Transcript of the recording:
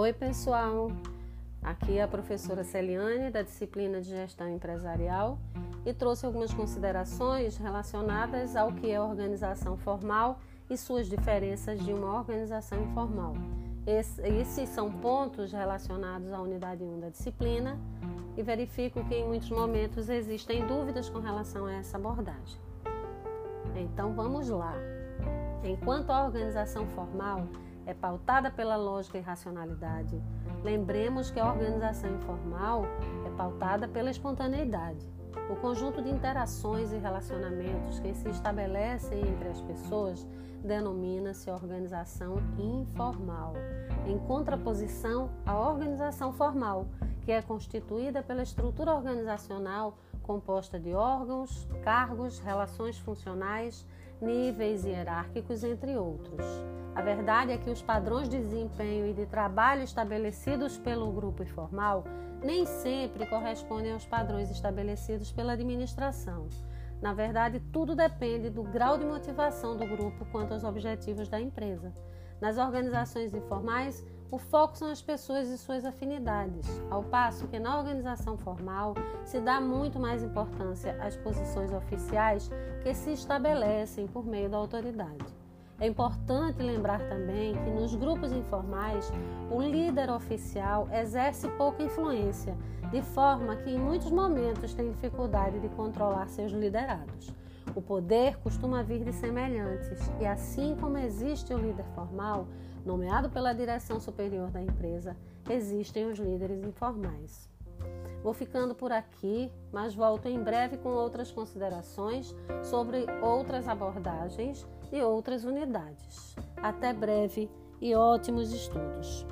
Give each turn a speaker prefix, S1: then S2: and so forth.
S1: Oi, pessoal. Aqui é a professora Celiane, da disciplina de Gestão Empresarial, e trouxe algumas considerações relacionadas ao que é organização formal e suas diferenças de uma organização informal. Esses são pontos relacionados à unidade 1 da disciplina e verifico que em muitos momentos existem dúvidas com relação a essa abordagem. Então vamos lá. Enquanto a organização formal é pautada pela lógica e racionalidade. Lembremos que a organização informal é pautada pela espontaneidade. O conjunto de interações e relacionamentos que se estabelecem entre as pessoas denomina-se organização informal, em contraposição à organização formal, que é constituída pela estrutura organizacional composta de órgãos, cargos, relações funcionais, níveis hierárquicos, entre outros. A verdade é que os padrões de desempenho e de trabalho estabelecidos pelo grupo informal nem sempre correspondem aos padrões estabelecidos pela administração. Na verdade, tudo depende do grau de motivação do grupo quanto aos objetivos da empresa. Nas organizações informais, o foco são as pessoas e suas afinidades, ao passo que na organização formal se dá muito mais importância às posições oficiais que se estabelecem por meio da autoridade. É importante lembrar também que nos grupos informais o líder oficial exerce pouca influência, de forma que em muitos momentos tem dificuldade de controlar seus liderados. O poder costuma vir de semelhantes, e assim como existe o líder formal, nomeado pela direção superior da empresa, existem os líderes informais. Vou ficando por aqui, mas volto em breve com outras considerações sobre outras abordagens e outras unidades. Até breve e ótimos estudos!